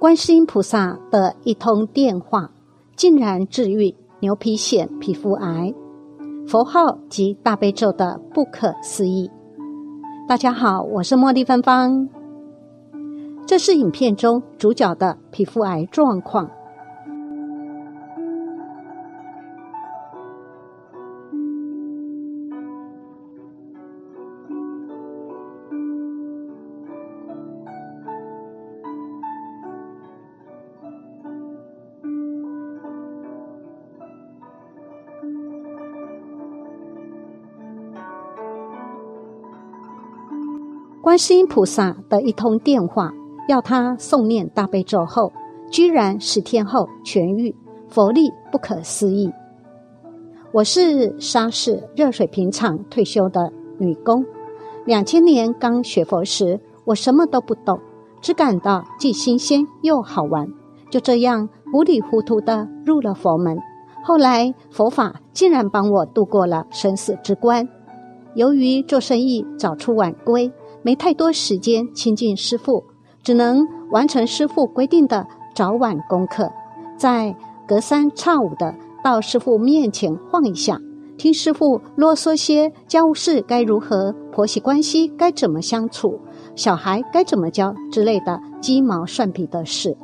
观世音菩萨的一通电话，竟然治愈牛皮癣皮肤癌，佛号及大悲咒的不可思议。大家好，我是茉莉芬芳。这是影片中主角的皮肤癌状况。观世音菩萨的一通电话，要他诵念大悲咒后，居然十天后痊愈，佛力不可思议。我是沙市热水瓶厂退休的女工，两千年刚学佛时，我什么都不懂，只感到既新鲜又好玩，就这样糊里糊涂的入了佛门。后来佛法竟然帮我度过了生死之关。由于做生意早出晚归。没太多时间亲近师傅，只能完成师傅规定的早晚功课，在隔三差五的到师傅面前晃一下，听师傅啰嗦些家务事该如何、婆媳关系该怎么相处、小孩该怎么教之类的鸡毛蒜皮的事。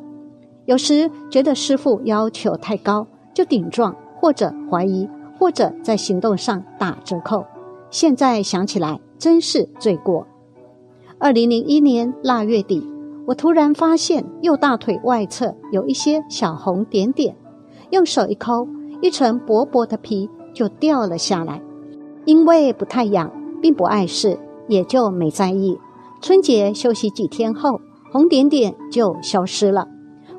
有时觉得师傅要求太高，就顶撞或者怀疑，或者在行动上打折扣。现在想起来，真是罪过。二零零一年腊月底，我突然发现右大腿外侧有一些小红点点，用手一抠，一层薄薄的皮就掉了下来。因为不太痒，并不碍事，也就没在意。春节休息几天后，红点点就消失了。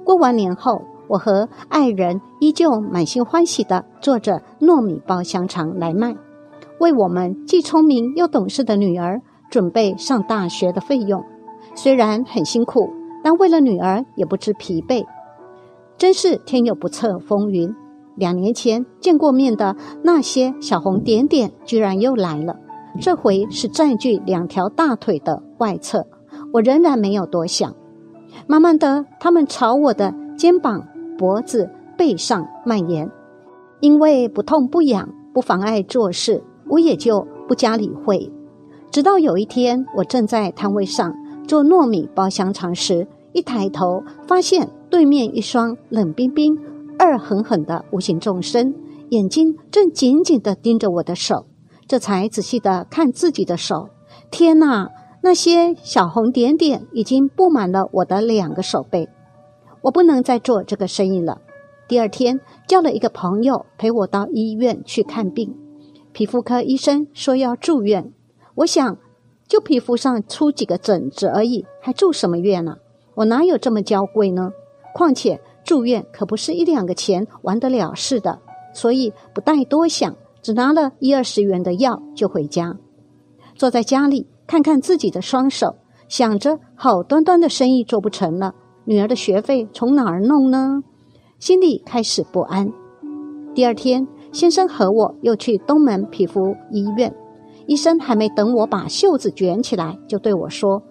过完年后，我和爱人依旧满心欢喜地做着糯米包香肠来卖，为我们既聪明又懂事的女儿。准备上大学的费用，虽然很辛苦，但为了女儿也不知疲惫。真是天有不测风云，两年前见过面的那些小红点点居然又来了，这回是占据两条大腿的外侧。我仍然没有多想，慢慢的，他们朝我的肩膀、脖子、背上蔓延。因为不痛不痒，不妨碍做事，我也就不加理会。直到有一天，我正在摊位上做糯米包香肠时，一抬头发现对面一双冷冰冰、恶狠狠的无形众生眼睛正紧紧地盯着我的手，这才仔细地看自己的手。天哪，那些小红点点已经布满了我的两个手背。我不能再做这个生意了。第二天，叫了一个朋友陪我到医院去看病，皮肤科医生说要住院。我想，就皮肤上出几个疹子而已，还住什么院呢？我哪有这么娇贵呢？况且住院可不是一两个钱完得了事的，所以不带多想，只拿了一二十元的药就回家。坐在家里看看自己的双手，想着好端端的生意做不成了，女儿的学费从哪儿弄呢？心里开始不安。第二天，先生和我又去东门皮肤医院。医生还没等我把袖子卷起来，就对我说：“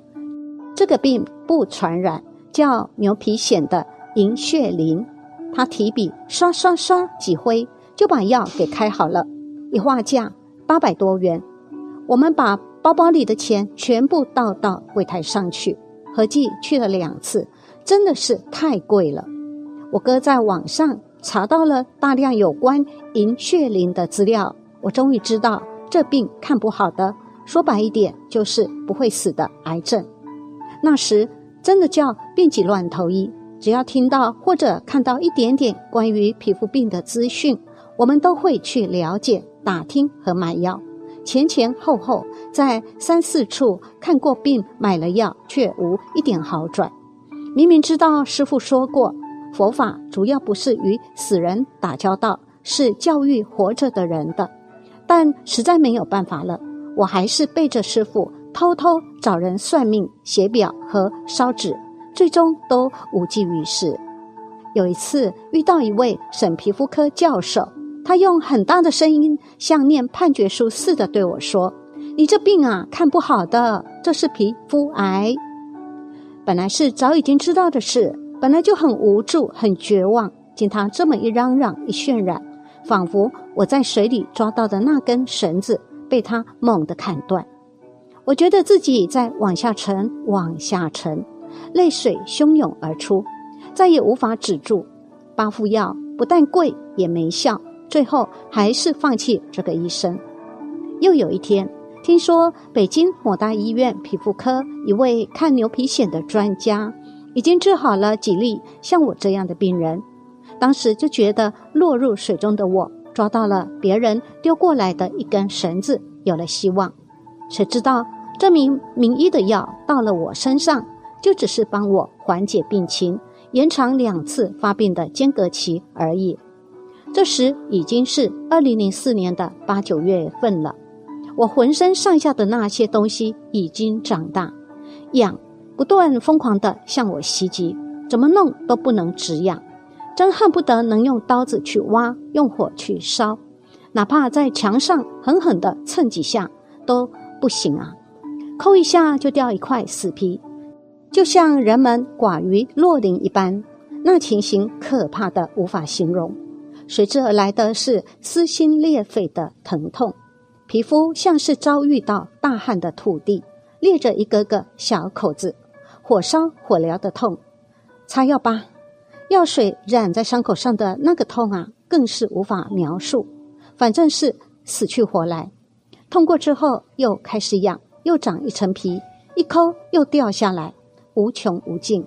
这个病不传染，叫牛皮癣的银屑鳞。”他提笔刷刷刷几挥，就把药给开好了。一划价八百多元，我们把包包里的钱全部倒到柜台上去，合计去了两次，真的是太贵了。我哥在网上查到了大量有关银屑鳞的资料，我终于知道。这病看不好的，说白一点就是不会死的癌症。那时真的叫病急乱投医，只要听到或者看到一点点关于皮肤病的资讯，我们都会去了解、打听和买药。前前后后在三四处看过病，买了药却无一点好转。明明知道师傅说过，佛法主要不是与死人打交道，是教育活着的人的。但实在没有办法了，我还是背着师傅偷偷找人算命、写表和烧纸，最终都无济于事。有一次遇到一位省皮肤科教授，他用很大的声音，像念判决书似的对我说：“你这病啊，看不好的，这是皮肤癌。”本来是早已经知道的事，本来就很无助、很绝望，经他这么一嚷嚷、一渲染，仿佛我在水里抓到的那根绳子被他猛地砍断。我觉得自己在往下沉，往下沉，泪水汹涌而出，再也无法止住。八副药不但贵，也没效，最后还是放弃这个医生。又有一天，听说北京某大医院皮肤科一位看牛皮癣的专家，已经治好了几例像我这样的病人。当时就觉得落入水中的我抓到了别人丢过来的一根绳子，有了希望。谁知道？这名名医的药到了我身上，就只是帮我缓解病情、延长两次发病的间隔期而已。这时已经是二零零四年的八九月份了，我浑身上下的那些东西已经长大，痒不断疯狂地向我袭击，怎么弄都不能止痒，真恨不得能用刀子去挖，用火去烧，哪怕在墙上狠狠地蹭几下都不行啊！抠一下就掉一块死皮，就像人们寡于落林一般，那情形可怕的无法形容。随之而来的是撕心裂肺的疼痛，皮肤像是遭遇到大旱的土地，裂着一个个小口子，火烧火燎的痛。擦药吧，药水染在伤口上的那个痛啊，更是无法描述。反正是死去活来，痛过之后又开始痒。又长一层皮，一抠又掉下来，无穷无尽。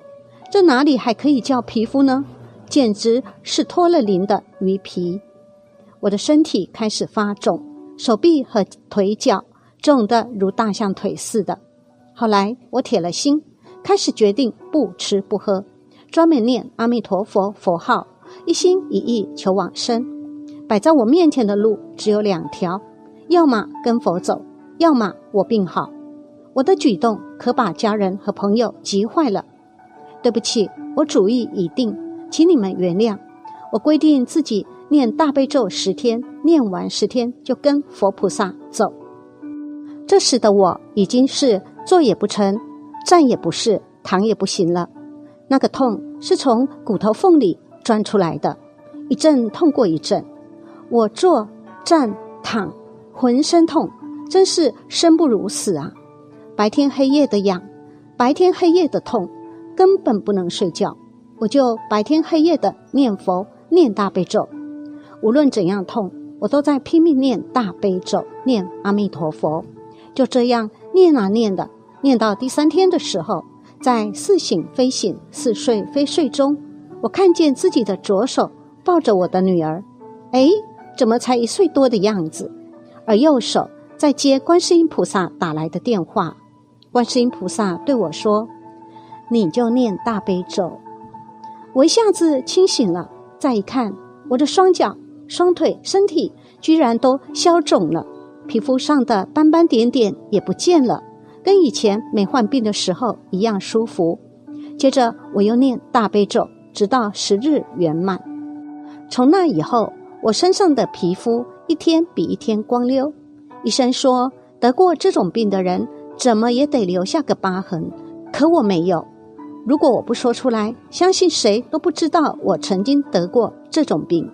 这哪里还可以叫皮肤呢？简直是脱了鳞的鱼皮。我的身体开始发肿，手臂和腿脚肿得如大象腿似的。后来我铁了心，开始决定不吃不喝，专门念阿弥陀佛佛号，一心一意求往生。摆在我面前的路只有两条：要么跟佛走。要么我病好，我的举动可把家人和朋友急坏了。对不起，我主意已定，请你们原谅。我规定自己念大悲咒十天，念完十天就跟佛菩萨走。这时的我已经是坐也不成，站也不是，躺也不行了。那个痛是从骨头缝里钻出来的，一阵痛过一阵。我坐、站、躺，浑身痛。真是生不如死啊！白天黑夜的痒，白天黑夜的痛，根本不能睡觉。我就白天黑夜的念佛，念大悲咒。无论怎样痛，我都在拼命念大悲咒，念阿弥陀佛。就这样念啊念的，念到第三天的时候，在似醒非醒、似睡非睡中，我看见自己的左手抱着我的女儿，哎，怎么才一岁多的样子？而右手。在接观世音菩萨打来的电话，观世音菩萨对我说：“你就念大悲咒。”我一下子清醒了。再一看，我的双脚、双腿、身体居然都消肿了，皮肤上的斑斑点点也不见了，跟以前没患病的时候一样舒服。接着我又念大悲咒，直到十日圆满。从那以后，我身上的皮肤一天比一天光溜。医生说，得过这种病的人怎么也得留下个疤痕，可我没有。如果我不说出来，相信谁都不知道我曾经得过这种病。